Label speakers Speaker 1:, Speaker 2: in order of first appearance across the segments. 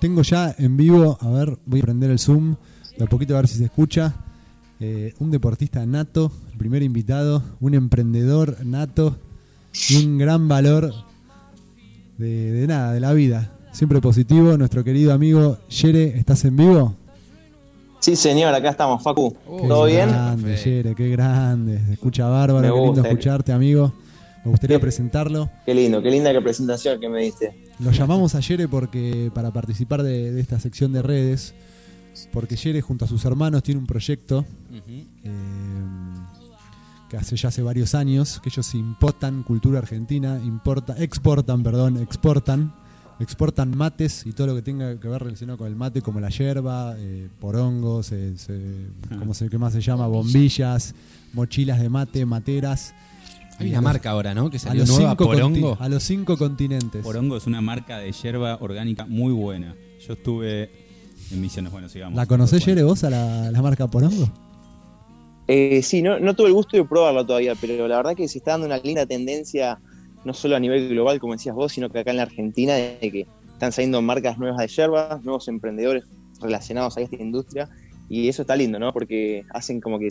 Speaker 1: tengo ya en vivo, a ver, voy a prender el Zoom, de a poquito a ver si se escucha. Eh, un deportista nato, el primer invitado, un emprendedor nato y un gran valor de, de nada, de la vida. Siempre positivo, nuestro querido amigo Yere, ¿estás en vivo?
Speaker 2: Sí, señor, acá estamos, Facu.
Speaker 1: Qué
Speaker 2: ¿Todo bien?
Speaker 1: grande, Yere, qué grande. Se escucha bárbaro,
Speaker 2: Me
Speaker 1: qué lindo
Speaker 2: gusta.
Speaker 1: escucharte, amigo. Me gustaría
Speaker 2: Qué-
Speaker 1: presentarlo.
Speaker 2: Qué lindo, qué linda que presentación que me diste.
Speaker 1: Lo llamamos a Yere porque para participar de, de esta sección de redes, porque Yere junto a sus hermanos tiene un proyecto eh, que hace ya hace varios años, que ellos importan cultura argentina, importa, exportan, perdón, exportan, exportan mates y todo lo que tenga que ver relacionado con el mate, como la yerba, eh, porongos, eh, se- ¿cómo se, ¿qué más se llama? Bombillas, mochilas de mate, materas.
Speaker 3: Hay una
Speaker 1: a los-
Speaker 3: marca ahora, ¿no? Que
Speaker 1: a
Speaker 3: salió
Speaker 1: los,
Speaker 3: nueva, Porongo.
Speaker 1: a los cinco continentes.
Speaker 4: Porongo es una marca de hierba orgánica muy buena. Yo estuve en Misiones, bueno, sigamos.
Speaker 1: ¿La conocés. Yere, vos a la, la marca Porongo?
Speaker 2: Eh, sí, no, no tuve el gusto de probarlo todavía, pero la verdad que se está dando una linda tendencia, no solo a nivel global, como decías vos, sino que acá en la Argentina, de que están saliendo marcas nuevas de yerba, nuevos emprendedores relacionados a esta industria, y eso está lindo, ¿no? Porque hacen como que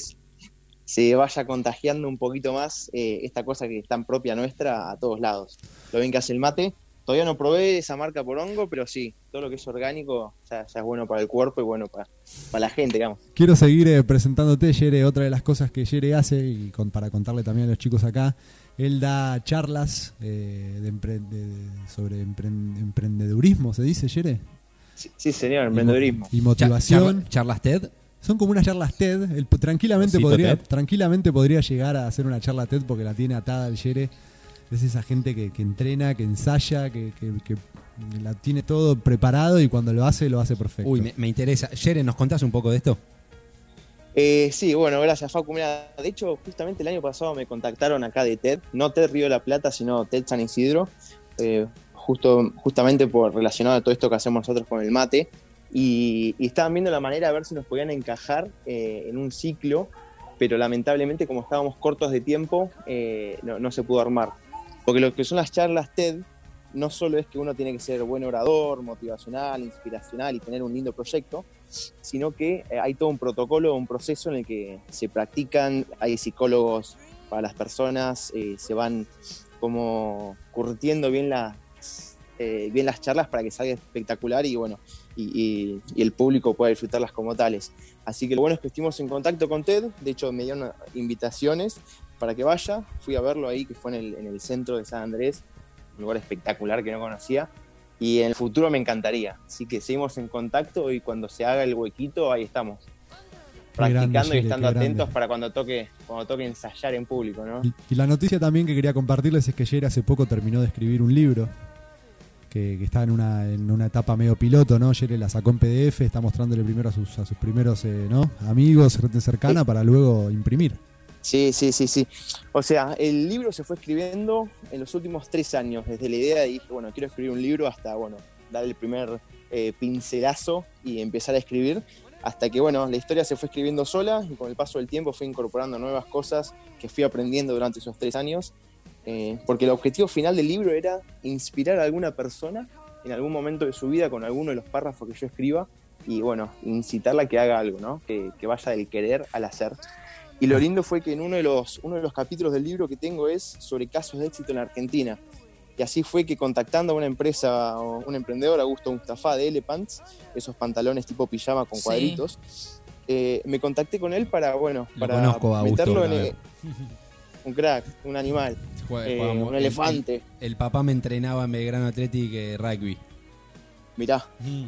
Speaker 2: se vaya contagiando un poquito más eh, esta cosa que es tan propia nuestra a todos lados. Lo bien que hace el mate. Todavía no probé esa marca por hongo, pero sí, todo lo que es orgánico ya, ya es bueno para el cuerpo y bueno para, para la gente, digamos.
Speaker 1: Quiero seguir eh, presentándote, Yere. Otra de las cosas que Yere hace, y con- para contarle también a los chicos acá, él da charlas eh, de empre- de- sobre empren- emprendedurismo, ¿se dice, Yere?
Speaker 2: Sí, sí, señor, emprendedurismo.
Speaker 1: Y motivación.
Speaker 3: Char- charlas TED.
Speaker 1: Son como unas charlas TED. Él po- tranquilamente, podría,
Speaker 4: TED.
Speaker 1: tranquilamente podría llegar a hacer una charla TED porque la tiene atada el Yere. Es esa gente que, que entrena, que ensaya, que, que- que la tiene todo preparado y cuando lo hace, lo hace perfecto.
Speaker 3: Uy, me, me interesa. Yere, ¿nos contás un poco de esto?
Speaker 2: Eh, sí, bueno, gracias Facu. Mira, de hecho, justamente el año pasado me contactaron acá de TED, no TED Río de la Plata, sino TED San Isidro, eh, justo, justamente por relacionado a todo esto que hacemos nosotros con el mate. Y, estaban viendo la manera de ver si nos podían encajar eh, en un ciclo, pero lamentablemente como estábamos cortos de tiempo, eh, no, se pudo armar. Porque lo que son las charlas TED no solo es que uno tiene que ser buen orador, motivacional, inspiracional y tener un lindo proyecto, sino que eh, hay todo un protocolo, un proceso en el que se practican, hay psicólogos para las personas, se van como curtiendo bien las, bien las charlas para que salga espectacular y bueno, y, el público pueda disfrutarlas como tales. Así que lo bueno es que estuvimos en contacto con TED, de hecho me dieron invitaciones para que vaya, fui a verlo ahí, que fue en el, en el centro de San Andrés, un lugar espectacular que no conocía, y en el futuro me encantaría. Así que seguimos en contacto y cuando se haga el huequito, ahí estamos.
Speaker 1: Qué grande,
Speaker 2: Practicando y estando
Speaker 1: grande.
Speaker 2: atentos para cuando toque, cuando toque ensayar en público, ¿no?
Speaker 1: Y, y la noticia también que quería compartirles es que Yere hace poco terminó de escribir un libro que, que está en una, en una etapa medio piloto, ¿no? Yere la sacó en PDF, está mostrándole primero a sus, a sus primeros eh, ¿no? amigos, gente cercana, para luego imprimir.
Speaker 2: Sí, sí, sí, sí. O sea, el libro se fue escribiendo en los últimos tres años, desde la idea de dije, bueno, quiero escribir un libro hasta, bueno, dar el primer eh, pincelazo y empezar a escribir, hasta que, bueno, la historia se fue escribiendo sola y con el paso del tiempo fui incorporando nuevas cosas que fui aprendiendo durante esos tres años, eh, porque el objetivo final del libro era inspirar a alguna persona en algún momento de su vida con alguno de los párrafos que yo escriba y, bueno, incitarla a que haga algo, ¿no? Que, que vaya del querer al hacer. Y lo lindo fue que en uno de, los, uno de los capítulos del libro que tengo es sobre casos de éxito en Argentina. Y así fue que contactando a una empresa, o un emprendedor, Augusto Mustafa de Elepants, esos pantalones tipo pijama con
Speaker 5: Sí.
Speaker 2: cuadritos, eh, me contacté con él para, bueno,
Speaker 3: Lo
Speaker 2: para
Speaker 3: conozco a Augusto,
Speaker 2: meterlo en un crack, un animal,
Speaker 3: Juega-
Speaker 2: eh, un
Speaker 3: el-
Speaker 2: elefante.
Speaker 3: El, el papá me entrenaba en Belgrano Athletic eh, rugby.
Speaker 2: Mirá.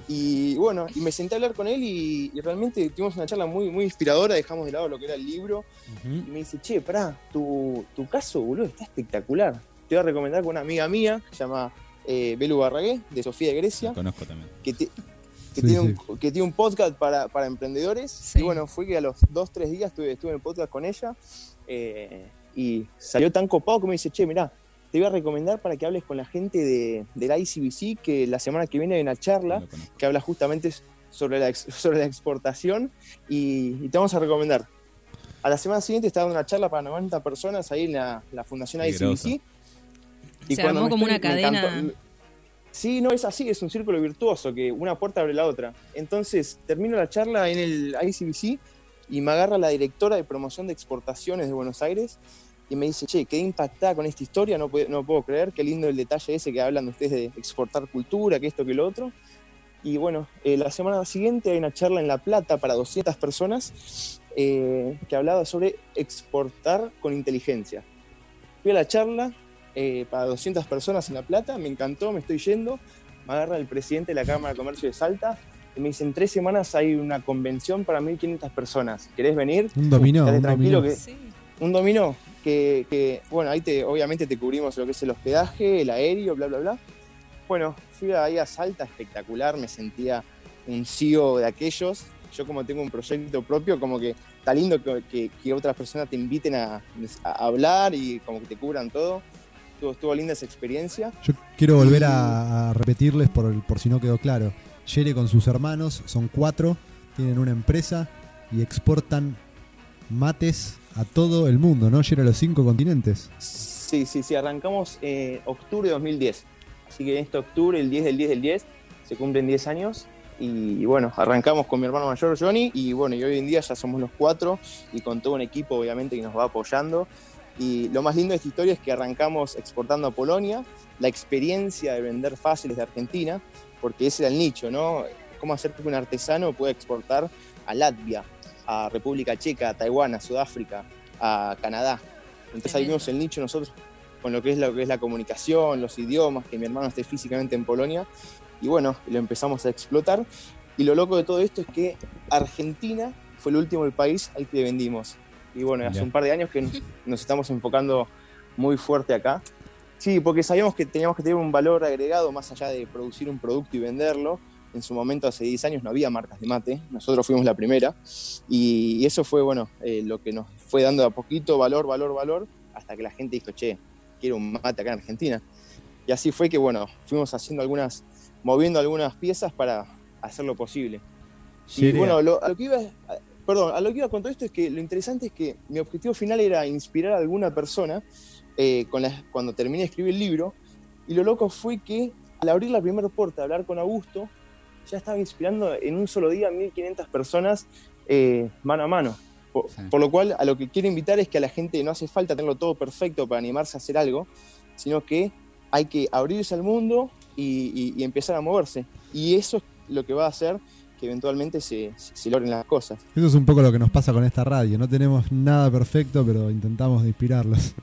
Speaker 2: Y bueno, y me senté a hablar con él y, y realmente tuvimos una charla muy, muy inspiradora, dejamos de lado lo que era el libro y me dice, che, pará, tu, tu caso, boludo, está espectacular. Te voy a recomendar con una amiga mía, que se llama eh, Belu Barragué, de Sofía de Grecia,
Speaker 4: conozco también.
Speaker 2: que, que
Speaker 1: Sí,
Speaker 2: tiene,
Speaker 1: sí.
Speaker 2: Un, que tiene un podcast para, para emprendedores.
Speaker 5: Sí.
Speaker 2: Y bueno, fue que a los dos, tres días estuve, estuve en el podcast con ella eh, y salió tan copado que me dice, che, mirá, te voy a recomendar para que hables con la gente de, del ICBC, que la semana que viene hay una charla que habla justamente sobre la, ex- sobre la exportación y, y te vamos a recomendar. A la semana siguiente estaba dando una charla para 90 personas ahí en la, la Fundación
Speaker 4: Qué
Speaker 2: ICBC.
Speaker 5: Se armó como una
Speaker 2: encantó-
Speaker 5: cadena.
Speaker 2: Sí, no es así, es un círculo virtuoso, que una puerta abre la otra. Entonces, termino la charla en el ICBC y me agarra la directora de promoción de exportaciones de Buenos Aires y me dice, che, quedé impactada con esta historia, no, puedo- no puedo creer, qué lindo el detalle ese que hablan ustedes de exportar cultura, que esto, que lo otro. Y bueno, eh, la semana siguiente hay una charla en La Plata para 200 personas eh, que hablaba sobre exportar con inteligencia. Fui a la charla eh, para 200 personas en La Plata, me encantó, me estoy yendo, me agarra el presidente de la Cámara de Comercio de Salta y me dice, en tres semanas hay una convención para 1.500 personas, ¿querés venir?
Speaker 1: Un dominó, un
Speaker 2: tranquilo
Speaker 1: dominó.
Speaker 2: que
Speaker 5: Sí.
Speaker 2: un dominó que, que, bueno, ahí te, obviamente te cubrimos lo que es el hospedaje, el aéreo, bla, bla, bla. Bueno, fui ahí a Salta, espectacular, me sentía un CEO de aquellos. Yo como tengo un proyecto propio, como que está lindo que, que- que otras personas te inviten a, a hablar y como que te cubran todo. Estuvo, estuvo linda esa experiencia.
Speaker 1: Yo quiero volver a, a repetirles por, por si no quedó claro. Yere con sus hermanos, son cuatro, tienen una empresa y exportan mates a todo el mundo, ¿no? Yere a los cinco continentes.
Speaker 2: Sí, sí, sí, arrancamos eh, octubre de 2010. Así que en este octubre, el 10 del 10 del 10, se cumplen 10 años. Y, bueno, arrancamos con mi hermano mayor Johnny y bueno, y hoy en día ya somos los cuatro y con todo un equipo obviamente que nos va apoyando. Y lo más lindo de esta historia es que arrancamos exportando a Polonia, la experiencia de vender fáciles de Argentina, porque ese era el nicho, ¿no? Cómo hacer que un artesano pueda exportar a Latvia, a República Checa, a Taiwán, a Sudáfrica, a Canadá. Entonces ahí vimos el nicho nosotros con lo que es lo que es la comunicación, los idiomas, que mi hermano esté físicamente en Polonia. Y bueno, lo empezamos a explotar. Y lo loco de todo esto es que Argentina fue el último del país al que vendimos. Y bueno, hace un par de años que nos, nos estamos enfocando muy fuerte acá. Sí, porque sabíamos que teníamos que tener un valor agregado más allá de producir un producto y venderlo. En su momento, hace 10 años, no había marcas de mate. Nosotros fuimos la primera. Y, y eso fue, bueno, eh, lo que nos fue dando de a poquito valor, valor, valor, hasta que la gente dijo, che, quiero un mate acá en Argentina. Y así fue que, bueno, fuimos haciendo algunas, moviendo algunas piezas para hacerlo posible. Y
Speaker 4: Yere,
Speaker 2: bueno, lo- a lo que iba, perdón, a lo que iba con todo esto es que lo interesante es que mi objetivo final era inspirar a alguna persona eh, con la- cuando terminé de escribir el libro. Y lo loco fue que al abrir la primera puerta, hablar con Augusto, ya estaba inspirando en un solo día a 1500 personas eh, mano a mano. Por,
Speaker 4: Sí.
Speaker 2: por lo cual, a lo que quiero invitar es que a la gente no hace falta tenerlo todo perfecto para animarse a hacer algo, sino que hay que abrirse al mundo y, y- y empezar a moverse. Y eso es lo que va a hacer que eventualmente se, se- logren las cosas.
Speaker 1: Eso es un poco lo que nos pasa con esta radio. No tenemos nada perfecto, pero intentamos inspirarlos.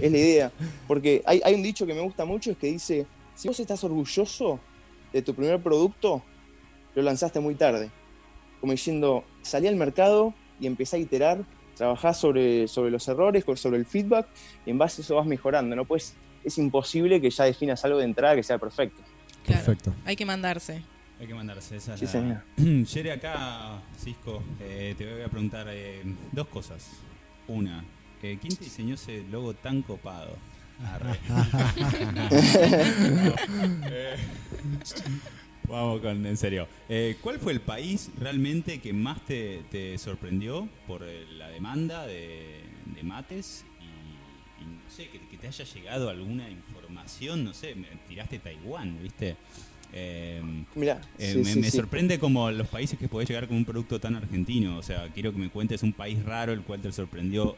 Speaker 2: Es la idea. Porque hay, hay un dicho que me gusta mucho, es que dice, si vos estás orgulloso de tu primer producto, lo lanzaste muy tarde. Como diciendo, salí al mercado y empecé a iterar, trabajá sobre, sobre los errores, sobre el feedback, y en base a eso vas mejorando. No pues es imposible que ya definas algo de entrada que sea perfecto.
Speaker 5: Claro.
Speaker 1: Perfecto.
Speaker 5: Hay que mandarse.
Speaker 4: Hay que mandarse esa. es
Speaker 2: Sí,
Speaker 4: la-
Speaker 2: señor.
Speaker 4: Yere, acá, Cisco, eh, te voy a preguntar eh, dos cosas. Una, eh, ¿quién te diseñó ese logo tan copado? Vamos con, en serio. Eh, ¿Cuál fue el país realmente que más te, te sorprendió por eh, la demanda de, de mates? Y, y no sé, que, que te haya llegado alguna información, no sé, me tiraste Taiwán, ¿viste? Eh,
Speaker 2: Mira,
Speaker 4: eh,
Speaker 2: sí,
Speaker 4: me,
Speaker 2: sí,
Speaker 4: me
Speaker 2: sí.
Speaker 4: sorprende como los países que podés llegar con un producto tan argentino. O sea, quiero que me cuentes un país raro el cual te sorprendió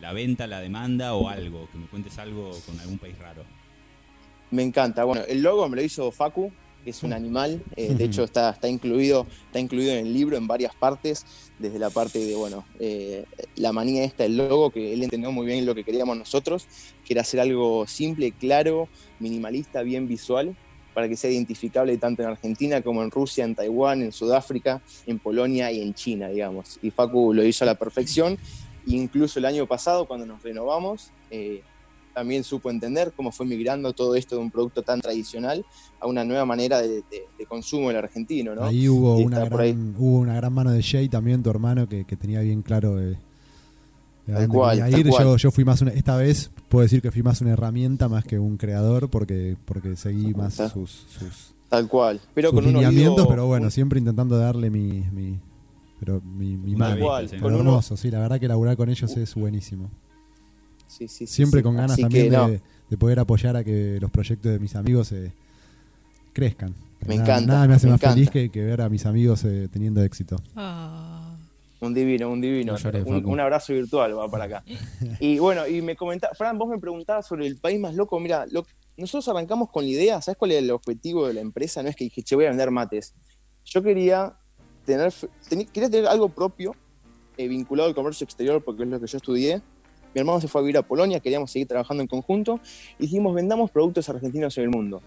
Speaker 4: la venta, la demanda o algo. Que me cuentes algo con algún país raro.
Speaker 2: Me encanta. Bueno, el logo me lo hizo Facu, que es un animal. eh, de hecho, está, está, incluido, está incluido en el libro en varias partes, desde la parte de, bueno, eh, la manía esta del logo, que él entendió muy bien lo que queríamos nosotros, que era hacer algo simple, claro, minimalista, bien visual, para que sea identificable tanto en Argentina como en Rusia, en Taiwán, en Sudáfrica, en Polonia y en China, digamos. Y Facu lo hizo a la perfección. Incluso el año pasado, cuando nos renovamos, eh, también supo entender cómo fue migrando todo esto de un producto tan tradicional a una nueva manera de, de, de consumo del argentino, ¿no?
Speaker 1: Ahí hubo una,
Speaker 2: ahí.
Speaker 1: gran, hubo una gran mano de Jay también, tu hermano, que, que tenía bien claro eh,
Speaker 2: Tal cual, tal
Speaker 1: ir.
Speaker 2: cual.
Speaker 1: Yo, yo fui más una, esta vez puedo decir que fui más una herramienta más que un creador porque, porque seguí más sus, sus,
Speaker 2: Tal cual. Pero
Speaker 1: sus
Speaker 2: con un
Speaker 1: lineamientos,
Speaker 2: oído-
Speaker 1: pero bueno,
Speaker 2: un-
Speaker 1: siempre intentando darle mi, mi, pero mi, mi
Speaker 4: vista,
Speaker 2: Igual,
Speaker 4: sí.
Speaker 2: Con uno-
Speaker 1: hermoso, sí, la verdad que laburar con ellos es buenísimo.
Speaker 2: Sí, sí, sí,
Speaker 1: Siempre
Speaker 2: sí.
Speaker 1: con ganas
Speaker 2: Así
Speaker 1: también
Speaker 2: no,
Speaker 1: de, de poder apoyar a que los proyectos de mis amigos se, crezcan.
Speaker 2: Me
Speaker 1: Nada-
Speaker 2: encanta,
Speaker 1: Nada me hace
Speaker 2: me
Speaker 1: más feliz que, que ver a mis amigos eh, teniendo éxito.
Speaker 5: Ah,
Speaker 2: Un divino, un divino.
Speaker 3: No
Speaker 2: un, abrazo virtual va para acá. Y bueno, y me comentaba, Fran, vos me preguntabas sobre el país más loco. Mira, lo- nosotros arrancamos con la idea, ¿sabes cuál es el objetivo de la empresa? No es que dije, che, voy a vender mates. Yo quería tener, teni- quería tener algo propio eh, vinculado al comercio exterior, porque es lo que yo estudié. Mi hermano se fue a vivir a Polonia, queríamos seguir trabajando en conjunto y dijimos, vendamos productos argentinos en el mundo.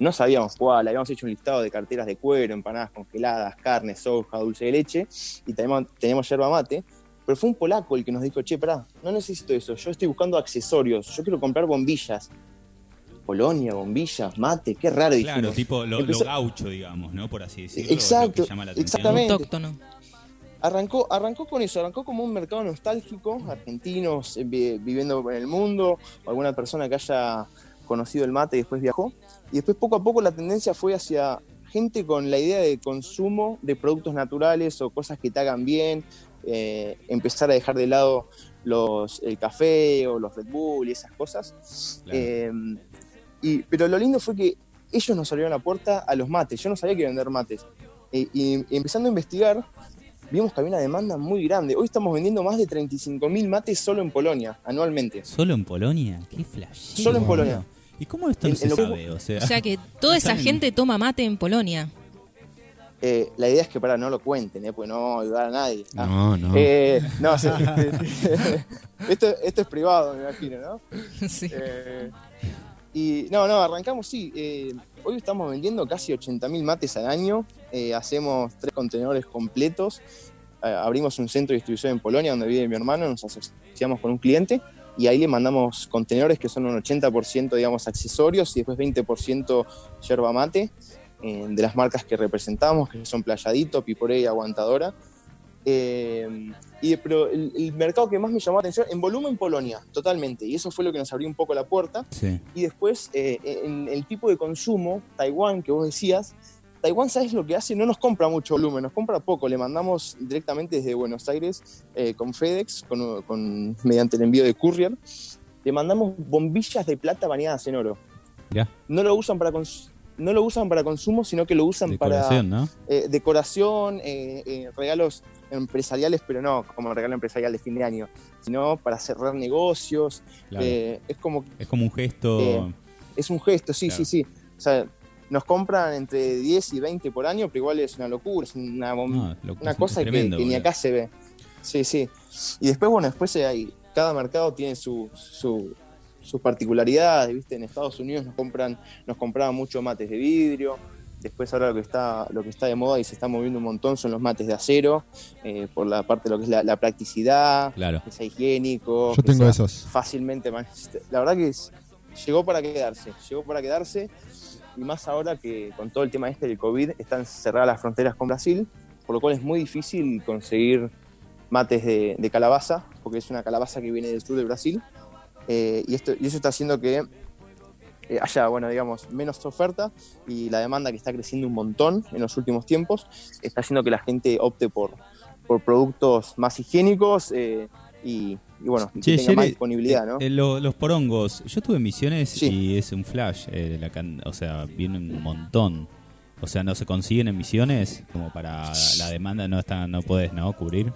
Speaker 2: No sabíamos cuál, habíamos hecho un listado de carteras de cuero, empanadas congeladas, carne, soja, dulce de leche y teníamos, teníamos yerba mate. Pero fue un polaco el que nos dijo, che, pará, no necesito eso, yo estoy buscando accesorios, yo quiero comprar bombillas. Polonia, bombillas, mate, qué raro
Speaker 4: Claro,
Speaker 2: dijimos.
Speaker 4: tipo lo, gaucho, digamos, ¿no? Por así decirlo.
Speaker 2: Exacto,
Speaker 4: que llama la
Speaker 2: exactamente.
Speaker 5: autóctono.
Speaker 2: Arrancó, arrancó con eso, arrancó como un mercado nostálgico, argentinos eh, vi- viviendo en el mundo, o alguna persona que haya conocido el mate y después viajó. Y después poco a poco la tendencia fue hacia gente con la idea de consumo de productos naturales o cosas que te hagan bien, eh, empezar a dejar de lado los, el café o los Red Bull y esas cosas.
Speaker 4: Claro.
Speaker 2: Eh, y, pero lo lindo fue que ellos nos abrieron la puerta a los mates. Yo no sabía que vender mates. Eh, y, y empezando a investigar, vimos que había una demanda muy grande. Hoy estamos vendiendo más de 35.000 mates solo en Polonia, anualmente.
Speaker 4: ¿Solo en Polonia? ¿Qué flash?
Speaker 2: Solo en Polonia.
Speaker 4: ¿Y cómo esto no
Speaker 2: En-
Speaker 4: se
Speaker 2: en que-
Speaker 4: sabe? O sea,
Speaker 5: O sea que toda esa
Speaker 4: en-
Speaker 5: gente toma mate en Polonia.
Speaker 2: Eh, la idea es que para no lo cuenten, ¿eh? porque no vamos a ayudar a nadie. Ah.
Speaker 3: No, no.
Speaker 2: Eh, no, sí, esto, esto es privado, me imagino, ¿no?
Speaker 5: sí.
Speaker 2: Y no, no, arrancamos, sí. eh, hoy estamos vendiendo casi 80.000 mates al año. eh, hacemos tres contenedores completos. eh, abrimos un centro de distribución en Polonia donde vive mi hermano. Nos asociamos con un cliente y ahí le mandamos contenedores que son un 80% digamos accesorios y después 20% yerba mate eh, de las marcas que representamos, que son Playadito, Piporé y Aguantadora. Eh, y, pero el, el mercado que más me llamó la atención, en volumen Polonia, totalmente. Y eso fue lo que nos abrió un poco la puerta.
Speaker 4: sí.
Speaker 2: Y después, eh, en el tipo de consumo, Taiwán, que vos decías, Taiwán, ¿sabes lo que hace? No nos compra mucho volumen, nos compra poco. Le mandamos directamente desde Buenos Aires eh, con FedEx, con, con- mediante el envío de courier. Le mandamos bombillas de plata bañadas en oro.
Speaker 4: Mirá,
Speaker 2: No lo usan para, no lo usan para consumo, sino que lo usan para
Speaker 4: decoración, ¿no?
Speaker 2: eh, decoración, eh, eh, regalos empresariales, pero no como regalo empresarial de fin de año, sino para cerrar negocios.
Speaker 4: Claro.
Speaker 2: Eh, es como
Speaker 4: es como un gesto.
Speaker 2: eh, es un gesto, sí,
Speaker 4: Claro.
Speaker 2: sí, sí. O sea, nos compran entre 10 y 20 por año, pero igual es una locura, es una,
Speaker 4: No,
Speaker 2: una cosa que-
Speaker 4: tremendo,
Speaker 2: que, ni acá se ve. Sí, sí. Y después, bueno, después eh, hay, cada mercado tiene su, su- sus particularidades, ¿viste? En Estados Unidos nos compran, nos compraban mucho mates de vidrio. Después ahora lo que está, lo que está de moda y se está moviendo un montón son los mates de acero, eh, por la parte de lo que es la, la practicidad,
Speaker 4: Claro.
Speaker 2: que sea higiénico.
Speaker 1: Yo
Speaker 2: que
Speaker 1: tengo
Speaker 2: sea
Speaker 1: esos.
Speaker 2: Fácilmente. La verdad que es- llegó para quedarse, llegó para quedarse. Y más ahora que con todo el tema este del COVID están cerradas las fronteras con Brasil, por lo cual es muy difícil conseguir mates de, de calabaza, porque es una calabaza que viene del sur de Brasil. Eh, y, esto, y eso está haciendo que eh, haya, bueno, digamos, menos oferta y la demanda que está creciendo un montón en los últimos tiempos está haciendo que la gente opte por, por productos más higiénicos eh, y, y, bueno, que tenga más disponibilidad, ¿no?
Speaker 4: eh, eh, lo- los porongos, yo tuve en Misiones
Speaker 2: Sí.
Speaker 4: y es un flash, eh, la can- o sea, viene un montón. O sea, no se consiguen en Misiones como para la demanda no está, no podés, ¿no? Cubrir.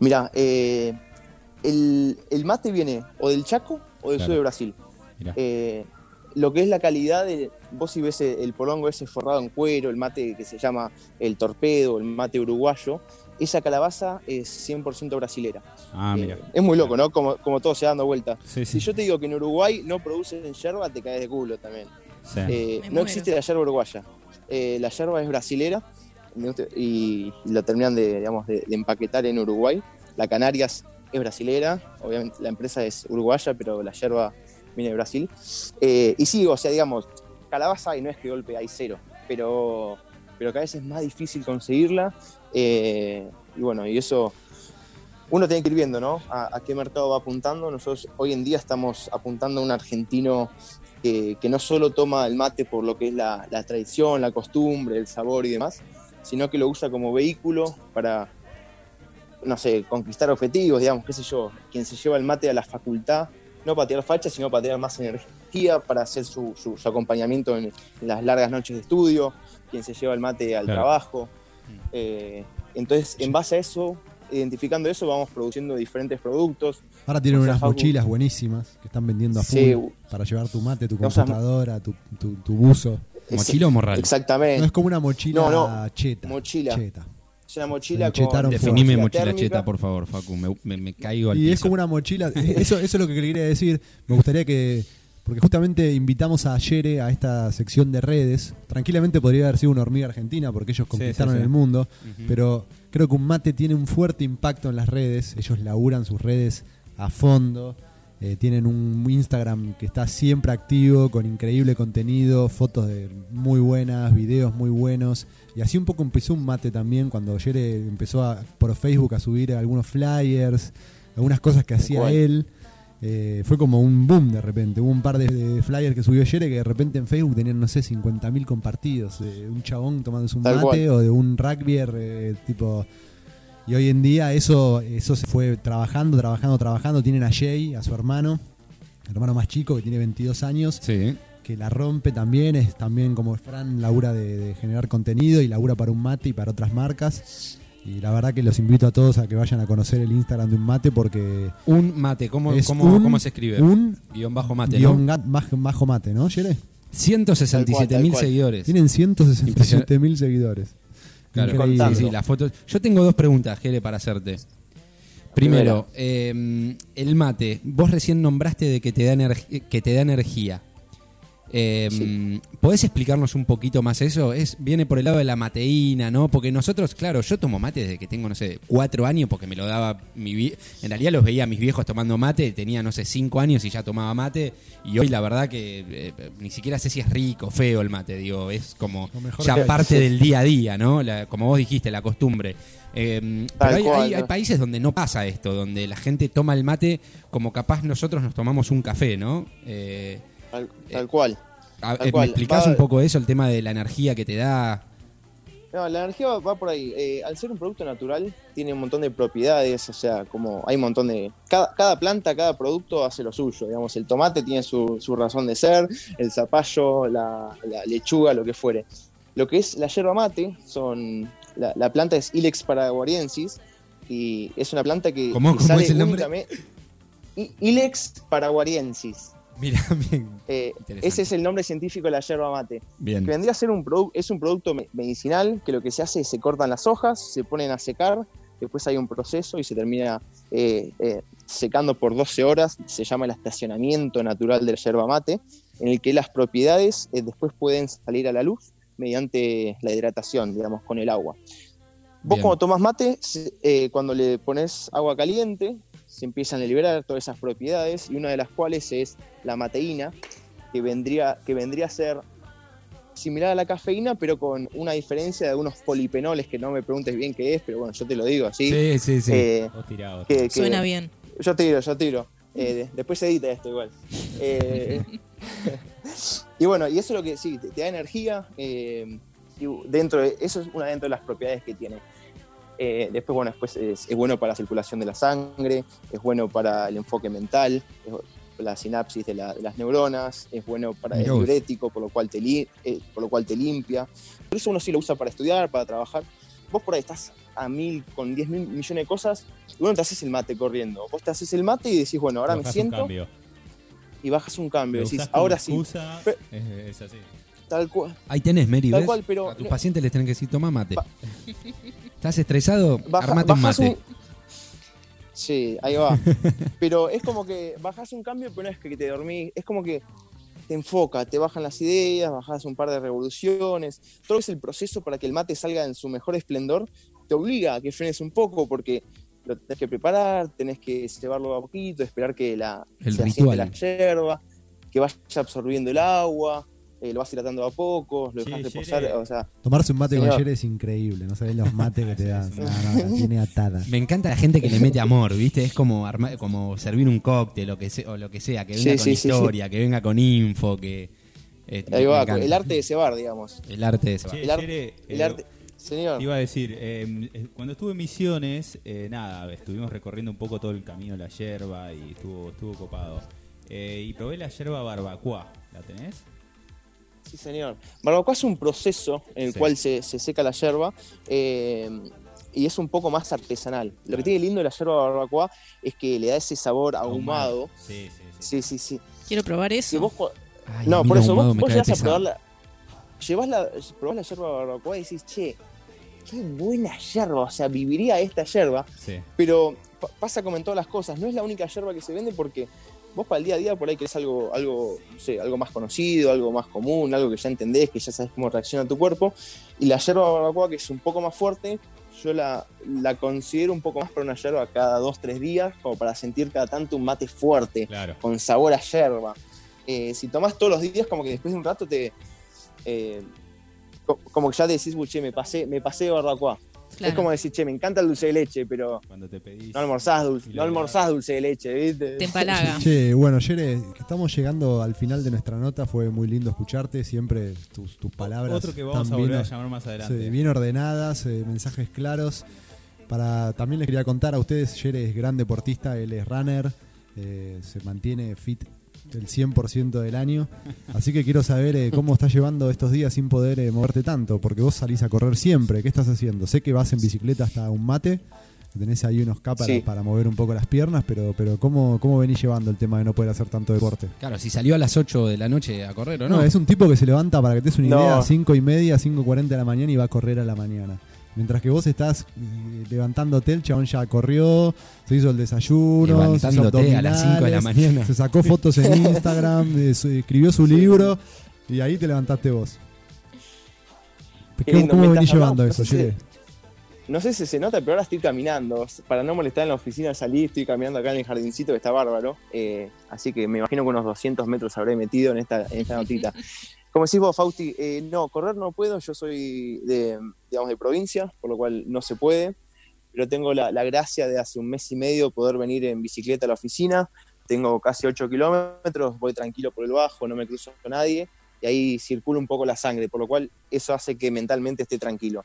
Speaker 2: Mira, eh, el, el mate viene o del Chaco o del
Speaker 4: Claro.
Speaker 2: sur de Brasil. Eh, lo que es la calidad de. Vos si ves el porongo ese forrado en cuero, el mate que se llama el torpedo, el mate uruguayo, esa calabaza es 100% brasilera.
Speaker 4: Ah,
Speaker 2: Eh,
Speaker 4: mira.
Speaker 2: es muy loco, ¿no? Como, como todo se va dando vuelta.
Speaker 4: Sí,
Speaker 2: Si yo te digo que en Uruguay no producen yerba, te caes de culo también.
Speaker 4: sí.
Speaker 2: Eh, no existe la yerba uruguaya. Eh, la yerba es brasilera y, y la terminan de, digamos, de, de empaquetar en Uruguay. La Canarias es brasilera, obviamente la empresa es uruguaya, pero la yerba viene de Brasil. Eh, y sí, o sea, digamos, calabaza hay, no es que golpe hay cero, pero, pero cada vez es más difícil conseguirla. eh, y bueno, y eso uno tiene que ir viendo, ¿no? A, qué mercado va apuntando. Nosotros hoy en día estamos apuntando a un argentino que, que no solo toma el mate por lo que es la, la tradición, la costumbre, el sabor y demás, sino que lo usa como vehículo para, no sé, conquistar objetivos, digamos, qué sé yo, quien se lleva el mate a la facultad no para tirar facha, sino para tener más energía, para hacer su, su- su acompañamiento en, en las largas noches de estudio, quien se lleva el mate al
Speaker 4: Claro.
Speaker 2: trabajo. Eh, entonces, en base a eso, identificando eso, vamos produciendo diferentes productos.
Speaker 1: Ahora tienen
Speaker 2: O sea,
Speaker 1: unas
Speaker 2: Facu-
Speaker 1: mochilas buenísimas que están vendiendo a full
Speaker 2: Sí.
Speaker 1: para llevar tu mate, tu computadora, tu, tu- tu buzo.
Speaker 3: ¿Mochila o morral?
Speaker 2: Exactamente.
Speaker 1: No es como una mochila
Speaker 2: No, no,
Speaker 1: cheta.
Speaker 2: mochila.
Speaker 1: cheta.
Speaker 2: Es una mochila
Speaker 1: Me
Speaker 2: con.
Speaker 3: Definime
Speaker 2: mochila
Speaker 3: mochila
Speaker 2: térmica.
Speaker 3: cheta, por favor, Facu. Me, me- me caigo al
Speaker 1: Y es como una mochila. Eso, eso es lo que quería decir. Me gustaría que. Porque justamente invitamos a Yere a esta sección de redes. Tranquilamente podría haber sido una hormiga argentina porque ellos conquistaron
Speaker 4: sí, sí.
Speaker 1: el mundo. Pero creo que un mate tiene un fuerte impacto en las redes. Ellos laburan sus redes a fondo. Eh, tienen un Instagram que está siempre activo, con increíble contenido, fotos de muy buenas, videos muy buenos. Y así un poco empezó un mate también cuando Yere empezó a- por Facebook a subir algunos flyers, algunas cosas que hacía él. Eh, fue como un boom de repente. Hubo un par de, de flyers que subió Yere que de repente en Facebook tenían, no sé, 50.000 compartidos. De un chabón tomándose un
Speaker 2: Tal
Speaker 1: mate
Speaker 2: cual.
Speaker 1: o de un rugbyer eh, tipo... Y hoy en día eso, eso se fue trabajando, trabajando, trabajando. Tienen a Jay, a su hermano, hermano más chico que tiene 22 años,
Speaker 3: Sí.
Speaker 1: Que la rompe también. Es también como Fran, labura de, de generar contenido y labura para un mate y para otras marcas. Y la verdad que los invito a todos a que vayan a conocer el Instagram de un mate porque
Speaker 3: Un mate, ¿cómo,
Speaker 1: es
Speaker 3: cómo,
Speaker 1: un-
Speaker 3: cómo se escribe?
Speaker 1: Un
Speaker 3: Guión bajo mate,
Speaker 1: guion
Speaker 3: ¿no?
Speaker 1: bajo mate, ¿no, Yere?
Speaker 3: 167 mil seguidores.
Speaker 1: Tienen 167 mil seguidores.
Speaker 3: Claro, sí, sí, las fotos. Yo tengo dos preguntas, Jere, para hacerte. Primero, eh, el mate. Vos recién nombraste de que te da, energ- que te da energía. Eh, ¿Podés explicarnos un poquito más eso? Es, viene por el lado de la mateína, ¿no? Porque nosotros, claro, yo tomo mate desde que tengo, no sé, cuatro años, porque me lo daba mi vie- En realidad los veía a mis viejos tomando mate, tenía, no sé, cinco años y ya tomaba mate. Y hoy la verdad que eh, ni siquiera sé si es rico o feo el mate, digo, es como ya
Speaker 1: hay.
Speaker 3: parte del día a día, ¿no? La- como vos dijiste, la costumbre. Eh, pero hay,
Speaker 2: cual,
Speaker 3: hay- hay países donde no pasa esto, donde la gente toma el mate como capaz nosotros nos tomamos un café, ¿no? Eh,
Speaker 2: Tal, tal cual. Tal
Speaker 3: eh, ¿Me
Speaker 2: cual.
Speaker 3: explicás
Speaker 2: Va-
Speaker 3: un poco eso, el tema de la energía que te da?
Speaker 2: No, la energía va, va por ahí. Eh, al ser un producto natural, tiene un montón de propiedades, o sea, como hay un montón de... Cada, cada planta, cada producto hace lo suyo, digamos, el tomate tiene su, su razón de ser, el zapallo, la, la lechuga, lo que fuere. Lo que es la yerba mate, son... La, la planta es Ilex paraguariensis, y es una planta que,
Speaker 3: ¿Cómo-
Speaker 2: que
Speaker 3: cómo
Speaker 2: sale
Speaker 3: es el nombre?
Speaker 2: Ilex paraguariensis.
Speaker 3: Mira, bien.
Speaker 2: Eh, ese es el nombre científico de la yerba mate.
Speaker 3: Bien.
Speaker 2: Que vendría a ser un producto, es un producto me- medicinal que lo que se hace es se cortan las hojas, se ponen a secar, después hay un proceso y se termina eh, eh, secando por 12 horas, se llama el estacionamiento natural del yerba mate, en el que las propiedades después pueden salir a la luz mediante la hidratación, digamos, con el agua. Vos
Speaker 3: Bien.
Speaker 2: cuando tomas mate, eh, cuando le pones agua caliente, se empiezan a liberar todas esas propiedades y una de las cuales es la mateína, que vendría, que vendría a ser similar a la cafeína, pero con una diferencia de algunos polipenoles que no me preguntes bien qué es, pero bueno, yo te lo digo así.
Speaker 3: Sí, sí, sí.
Speaker 2: Eh,
Speaker 4: Vos tirá, vos
Speaker 2: que-
Speaker 4: tirá.
Speaker 2: que-
Speaker 5: Suena bien.
Speaker 2: yo tiro, yo tiro. Eh, de- después se edita esto igual. Eh, y bueno, y eso es lo que sí, te, te da energía. eh, y dentro de, eso es una dentro de las propiedades que tiene. Eh, después, bueno, después es, es bueno para la circulación de la sangre, es bueno para el enfoque mental, es la sinapsis de, la- de las neuronas, es bueno para el diurético, por lo cual te, li- eh, por lo cual te limpia. Por eso uno sí lo usa para estudiar, para trabajar. Vos por ahí estás a mil, con diez mil millones de cosas, y bueno, te haces el mate corriendo. Vos te haces el mate y decís, bueno, ahora me siento
Speaker 4: cambio.
Speaker 2: y bajas un cambio.
Speaker 4: Lo
Speaker 2: Decís,
Speaker 4: usás como
Speaker 2: ahora sí,
Speaker 4: es, es así.
Speaker 2: tal cual.
Speaker 3: Ahí tenés, Mary,
Speaker 2: Tal
Speaker 3: ¿ves?
Speaker 2: cual, pero-
Speaker 3: A tus pacientes les tienen que decir, toma mate. ¿Estás estresado?
Speaker 2: Baja-
Speaker 3: Armate un mate.
Speaker 2: un- Sí, ahí va. pero es como que bajas un cambio, pero no es que te dormís. Es como que te enfoca, te bajan las ideas, bajas un par de revoluciones. Todo es el proceso para que el mate salga en su mejor esplendor. Te obliga a que frenes un poco porque lo tenés que preparar, tenés que llevarlo a poquito, esperar que la,
Speaker 3: El
Speaker 2: se
Speaker 3: ritual.
Speaker 2: la yerba, que vaya absorbiendo el agua, eh, lo vas hidratando a poco, lo
Speaker 4: Sí,
Speaker 2: dejas reposar.
Speaker 4: Yere.
Speaker 2: O sea,
Speaker 1: Tomarse un mate con
Speaker 2: Señor.
Speaker 1: Yere es increíble. No sabés los mates que te dan. No, no, la tiene atada.
Speaker 3: Me encanta la gente que le mete amor, ¿viste? Es como arma- como servir un cóctel o, que se- o lo que sea, que venga
Speaker 2: Sí,
Speaker 3: con
Speaker 2: sí, sí,
Speaker 3: historia, que venga con info, que... eh,
Speaker 2: ahí va, el arte de cebar, digamos.
Speaker 3: El arte de.
Speaker 4: Che,
Speaker 2: El ar- El
Speaker 4: eh,
Speaker 2: arte. Señor.
Speaker 4: Iba a decir, eh, eh, cuando estuve en Misiones, eh, nada, estuvimos recorriendo un poco todo el camino de la yerba y estuvo, estuvo copado. Eh, y probé la yerba barbacoa. ¿La tenés?
Speaker 2: Sí, señor. Barbacoa es un proceso en el
Speaker 4: Sí.
Speaker 2: cual se, se seca la yerba eh, y es un poco más artesanal. Lo que tiene lindo de la yerba barbacoa es que le da ese sabor ahumado.
Speaker 4: Sí, sí, sí.
Speaker 2: Sí, sí, sí.
Speaker 5: Quiero probar eso.
Speaker 2: vos,
Speaker 3: Ay,
Speaker 2: no, por eso
Speaker 3: ahumado
Speaker 2: vos, vos
Speaker 3: cae
Speaker 2: llegás a probar la, llevas la, probás la yerba barbacoa y decís, che, qué buena yerba, o sea, viviría esta yerba.
Speaker 4: Sí.
Speaker 2: Pero pa- pasa como en todas las cosas, no es la única yerba que se vende porque vos para el día a día por ahí querés algo, algo, no sé, algo más conocido, algo más común, algo que ya entendés, que ya sabes cómo reacciona tu cuerpo. Y la yerba barbacoa, que es un poco más fuerte, yo la, la considero un poco más para una yerba cada dos, tres días, como para sentir cada tanto un mate fuerte,
Speaker 4: Claro.
Speaker 2: con sabor a yerba. Eh, si tomás todos los días, como que después de un rato te... eh, co- como que ya decís, "Uy, che, me pasé, me pasé de barbacoa.
Speaker 5: Claro.
Speaker 2: Es como decir, che, me encanta el dulce de leche, pero
Speaker 4: Cuando te pedís.
Speaker 2: no almorzás dulce, no almorzás dulce de leche, ¿viste?
Speaker 5: Te empalaga.
Speaker 1: Che, bueno, Yere, que estamos llegando al final de nuestra nota. Fue muy lindo escucharte. Siempre tus, tus palabras.
Speaker 4: Otro que vamos a volver
Speaker 1: bien,
Speaker 4: a llamar más adelante.
Speaker 1: sí, bien ordenadas, eh, mensajes claros. Para, también les quería contar a ustedes, Yere es gran deportista, él es runner, eh, se mantiene fit el 100% del año. Así que quiero saber eh, cómo estás llevando estos días sin poder eh, moverte tanto, porque vos salís a correr siempre. ¿Qué estás haciendo? Sé que vas en bicicleta hasta un mate, tenés ahí unos capas
Speaker 2: Sí.
Speaker 1: para mover un poco las piernas, pero, pero ¿cómo, ¿cómo venís llevando el tema de no poder hacer tanto deporte?
Speaker 3: Claro, si salió a las 8 de la noche a correr o
Speaker 1: No,
Speaker 3: no.
Speaker 1: es un tipo que se levanta, para que te des una
Speaker 2: No.
Speaker 1: idea, a 5 y media, 5.40 de la mañana y va a correr a la mañana. Mientras que vos estás eh, levantándote, el chabón ya corrió, se hizo el desayuno, se hizo
Speaker 3: a las 5 de la mañana.
Speaker 1: se sacó fotos en Instagram, eh, escribió su libro y ahí te levantaste vos.
Speaker 2: Qué
Speaker 1: ¿Cómo,
Speaker 2: lindo,
Speaker 1: cómo
Speaker 2: me
Speaker 1: venís
Speaker 2: estás
Speaker 1: llevando eso,
Speaker 2: no sé
Speaker 1: Jere?
Speaker 2: No sé si se nota, pero ahora estoy caminando. Para no molestar en la oficina salí, estoy caminando acá en el jardincito que está bárbaro. Eh, así que me imagino que unos 200 metros habré metido en esta, en esta notita. Como decís vos, Fausti, eh, no, correr no puedo. Yo soy de, digamos, de provincia, por lo cual no se puede. Pero tengo la, gracia de hace un mes y medio poder venir en bicicleta a la oficina. Tengo casi 8 kilómetros, voy tranquilo por el bajo, no me cruzo con nadie. Y ahí circula un poco la sangre, por lo cual eso hace que mentalmente esté tranquilo.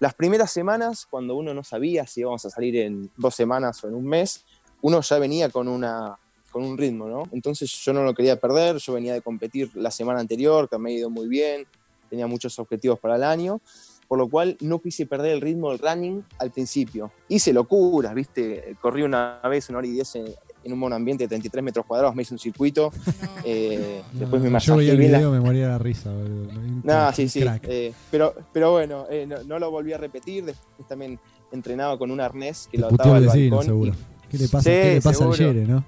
Speaker 2: Las primeras semanas, cuando uno no sabía si íbamos a salir en dos semanas o en un mes, uno ya venía con, una, con un ritmo, ¿no? Entonces yo no lo quería perder, yo venía de competir la semana anterior, que me ha ido muy bien, tenía muchos objetivos para el año, por lo cual no quise perder el ritmo del running al principio. Hice locuras, ¿viste? Corrí una vez una hora y diez en, en un monoambiente de 33 metros cuadrados, me hice un circuito, eh, después me
Speaker 1: No, yo veía el
Speaker 2: bien la-
Speaker 1: video, me moría de la risa. boludo.
Speaker 2: No, sí, sí. eh, pero, pero bueno, eh, no, no lo volví a repetir. Después también entrenaba con un arnés que
Speaker 1: Te
Speaker 2: lo ataba
Speaker 1: el
Speaker 2: al balcón.
Speaker 1: seguro.
Speaker 2: y-
Speaker 1: ¿Qué le pasa,
Speaker 2: Sí,
Speaker 1: ¿qué le pasa al. Yere, no?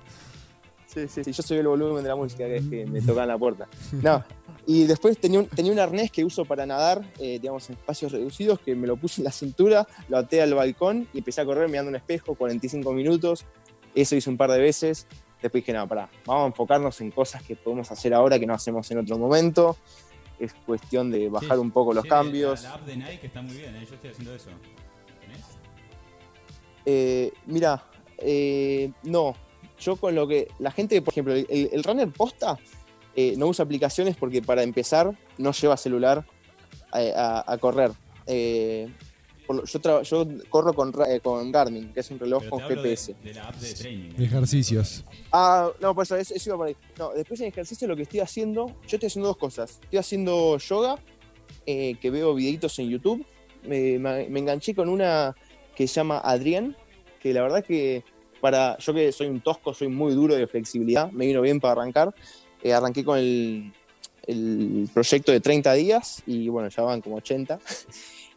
Speaker 2: Sí, sí, sí, yo soy el volumen de la música que, que me toca en la puerta. No, y después tenía un, tenía un arnés que uso para nadar, eh, digamos, en espacios reducidos, que me lo puse en la cintura, lo até al balcón y empecé a correr mirando un espejo, 45 minutos. Eso hice un par de veces. Después dije, no, pará, vamos a enfocarnos en cosas que podemos hacer ahora que no hacemos en otro momento. Es cuestión de bajar
Speaker 4: Sí,
Speaker 2: un poco los
Speaker 4: sí,
Speaker 2: cambios.
Speaker 4: La, la app de Nike está muy bien, ¿eh? yo estoy haciendo eso. ¿Tenés?
Speaker 2: Eh, mira, eh, no. Yo con lo que. La gente, por ejemplo, el, el runner posta eh, no usa aplicaciones porque para empezar no lleva celular a, a- a correr. Eh, por yo, tra- yo corro con, eh, con Garmin, que es un reloj
Speaker 4: Pero
Speaker 2: con
Speaker 4: te hablo de,
Speaker 2: GPS.
Speaker 4: de la app de training.
Speaker 1: De ejercicios.
Speaker 2: Ah, no, por eso, eso, eso iba por ahí. No, después en ejercicio lo que estoy haciendo, yo estoy haciendo dos cosas. Estoy haciendo yoga, eh, que veo videitos en YouTube. Me, me- me enganché con una que se llama Adrián, que la verdad que para yo que soy un tosco, soy muy duro de flexibilidad, me vino bien para arrancar. Eh, arranqué con el, el proyecto de 30 días y bueno, ya van como 80.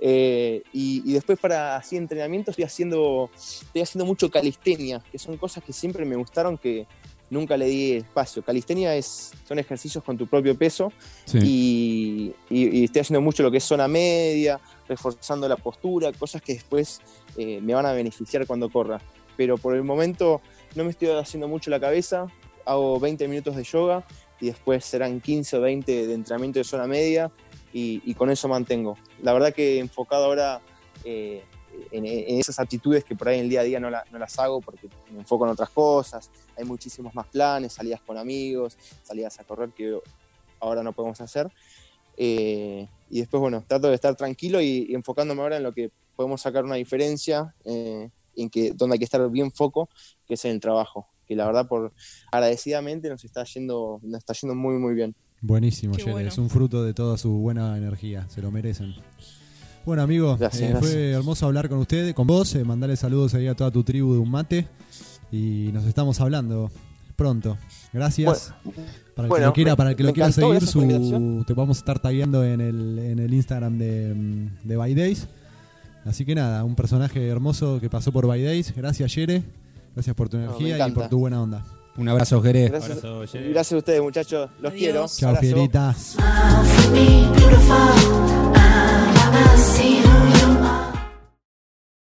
Speaker 2: Eh, y, y después para así entrenamiento estoy haciendo, estoy haciendo mucho calistenia, que son cosas que siempre me gustaron que nunca le di espacio. Calistenia es, son ejercicios con tu propio peso y, y- y estoy haciendo mucho lo que es zona media, reforzando la postura, cosas que después eh, me van a beneficiar cuando corra. Pero por el momento no me estoy haciendo mucho la cabeza, hago 20 minutos de yoga y después serán 15 o 20 de entrenamiento de zona media y, y con eso mantengo. La verdad que enfocado ahora eh, en, en esas actitudes que por ahí en el día a día no, la- no las hago porque me enfoco en otras cosas, hay muchísimos más planes, salidas con amigos, salidas a correr que ahora no podemos hacer. Eh, y después, bueno, trato de estar tranquilo y, y enfocándome ahora en lo que podemos sacar una diferencia, eh, en que donde hay que estar bien foco, que es en el trabajo, que la verdad por agradecidamente nos está yendo, nos está yendo muy muy bien.
Speaker 1: Buenísimo, Yere.
Speaker 5: bueno.
Speaker 1: Es un fruto de toda su buena energía. Se lo merecen. Bueno, amigo,
Speaker 2: Gracias,
Speaker 1: eh,
Speaker 2: gracias.
Speaker 1: fue hermoso hablar con usted, con vos. eh, mandarle saludos ahí a toda tu tribu de un mate. Y nos estamos hablando pronto. Gracias. para el
Speaker 2: bueno,
Speaker 1: que lo quiera, para el que lo quiera seguir, su, te vamos a estar tagueando en el, en el Instagram de, de By Days. Así que nada, un personaje hermoso que pasó por By Days. Gracias, Yere. Gracias por tu energía y por tu buena onda.
Speaker 3: Un abrazo, Jerez.
Speaker 2: Gracias,
Speaker 4: Abrazo, Yere.
Speaker 2: gracias a ustedes muchachos, los
Speaker 5: Adiós.
Speaker 2: quiero.
Speaker 1: Chao,
Speaker 2: Abrazo.
Speaker 1: Fierita.